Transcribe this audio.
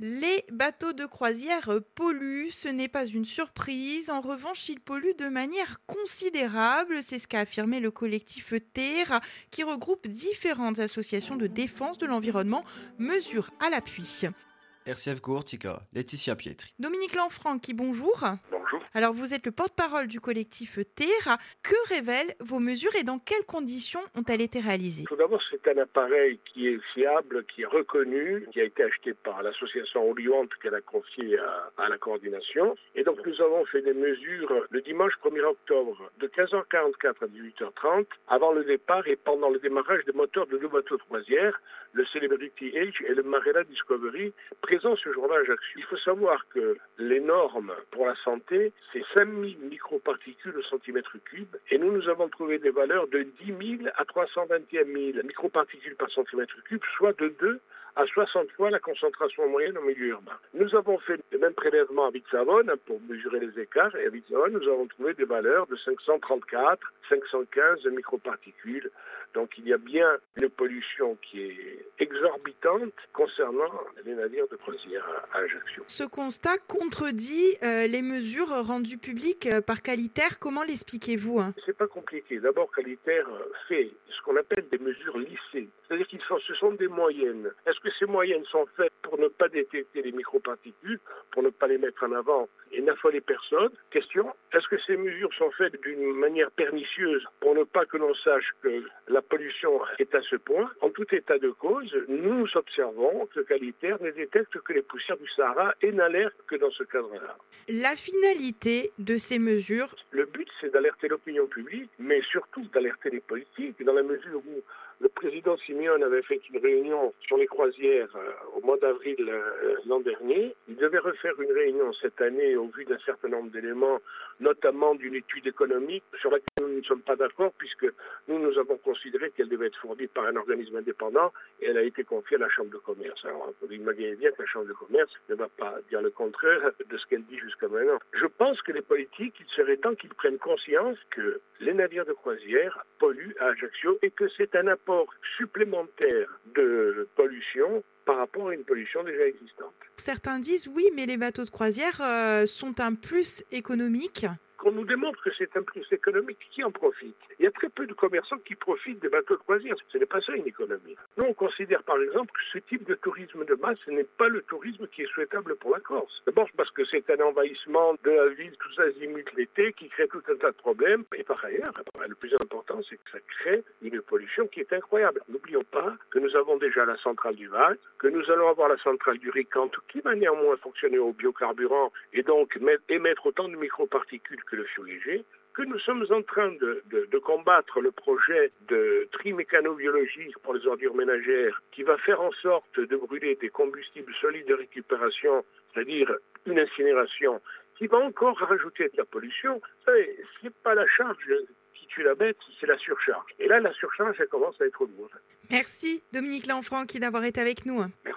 Les bateaux de croisière polluent, ce n'est pas une surprise. En revanche, ils polluent de manière considérable. C'est ce qu'a affirmé le collectif Terre, qui regroupe différentes associations de défense de l'environnement, mesures à l'appui. RCF Gourtica, Laetitia Pietri. Dominique Lanfranc, qui bonjour. Bonjour. Alors, vous êtes le porte-parole du collectif Terre. Que révèlent vos mesures et dans quelles conditions ont-elles été réalisées? Tout d'abord, c'est un appareil qui est fiable, qui est reconnu, qui a été acheté par l'association Oliante qu'elle a confié à, à, la coordination. Et donc, nous avons fait des mesures le dimanche 1er octobre de 15h44 à 18h30 avant le départ et pendant le démarrage des moteurs de deux bateaux de croisière, le Celebrity Age et le Marella Discovery, présents ce jour-là à Ajaccio. Il faut savoir que les normes pour la santé, c'est 5000 microparticules au centimètre cube et nous, nous avons trouvé des valeurs de 10 000 à 321 000 microparticules par centimètre cube, soit de 2 à 60 fois la concentration moyenne au milieu urbain. Nous avons fait le même prélèvement à Vitsavone pour mesurer les écarts et à Vitsavone, nous avons trouvé des valeurs de 534, 515 microparticules. Donc il y a bien une pollution qui est exorbitante concernant les navires de croisière à Ajaccio. Ce constat contredit euh, les mesures rendues publiques euh, par Qualitaire. Comment l'expliquez-vous hein? C'est pas compliqué. D'abord, Qualitaire fait ce qu'on appelle des mesures lissées. C'est-à-dire ce sont des moyennes. Est-ce que ces moyennes sont faites pour ne pas détecter les microparticules, pour ne pas les mettre en avant et n'affoler personne Question, est-ce que ces mesures sont faites d'une manière pernicieuse pour ne pas que l'on sache que la pollution est à ce point? En tout état de cause, nous observons que Qualitaire ne détecte que les poussières du Sahara et n'alerte que dans ce cadre-là. La finalité de ces mesures? Le but, c'est d'alerter l'opinion publique, mais surtout d'alerter les politiques, dans la mesure où le président Simeone avait fait une réunion sur les croisières euh, au mois d'avril euh, l'an dernier. Il devait refaire une réunion cette année au vu d'un certain nombre d'éléments, notamment d'une étude économique sur laquelle nous ne sommes pas d'accord puisque nous, nous avons considéré qu'elle devait être fournie par un organisme indépendant et elle a été confiée à la Chambre de commerce. Alors, vous imaginez bien que la Chambre de commerce ne va pas dire le contraire de ce qu'elle dit jusqu'à maintenant. Je pense que les politiques, il serait temps qu'ils prennent conscience que les navires de croisière polluent à Ajaccio et que c'est un apport supplémentaire de pollution par rapport à une pollution déjà existante. Certains disent oui, mais les bateaux de croisière euh, sont un plus économique qu'on nous démontre que c'est un plus économique, qui en profite Il y a très peu de commerçants qui profitent des bateaux de croisière. Ce n'est pas ça une économie. Nous, on considère par exemple que ce type de tourisme de masse, n'est pas le tourisme qui est souhaitable pour la Corse. D'abord parce que c'est un envahissement de la ville, tous azimuts l'été, qui crée tout un tas de problèmes. Et par ailleurs, le plus important, c'est que ça crée une pollution qui est incroyable. N'oublions pas que nous avons déjà la centrale du Val, que nous allons avoir la centrale du Ricante, qui va néanmoins fonctionner au biocarburant et donc émettre autant de microparticules que le fioul léger, que nous sommes en train de, de, de combattre le projet de tri mécanobiologique pour les ordures ménagères qui va faire en sorte de brûler des combustibles solides de récupération, c'est-à-dire une incinération, qui va encore rajouter de la pollution. Ce n'est pas la charge qui tue la bête, c'est la surcharge. Et là, la surcharge, elle commence à être lourde. Merci Dominique Lanfranc d'avoir été avec nous. Merci.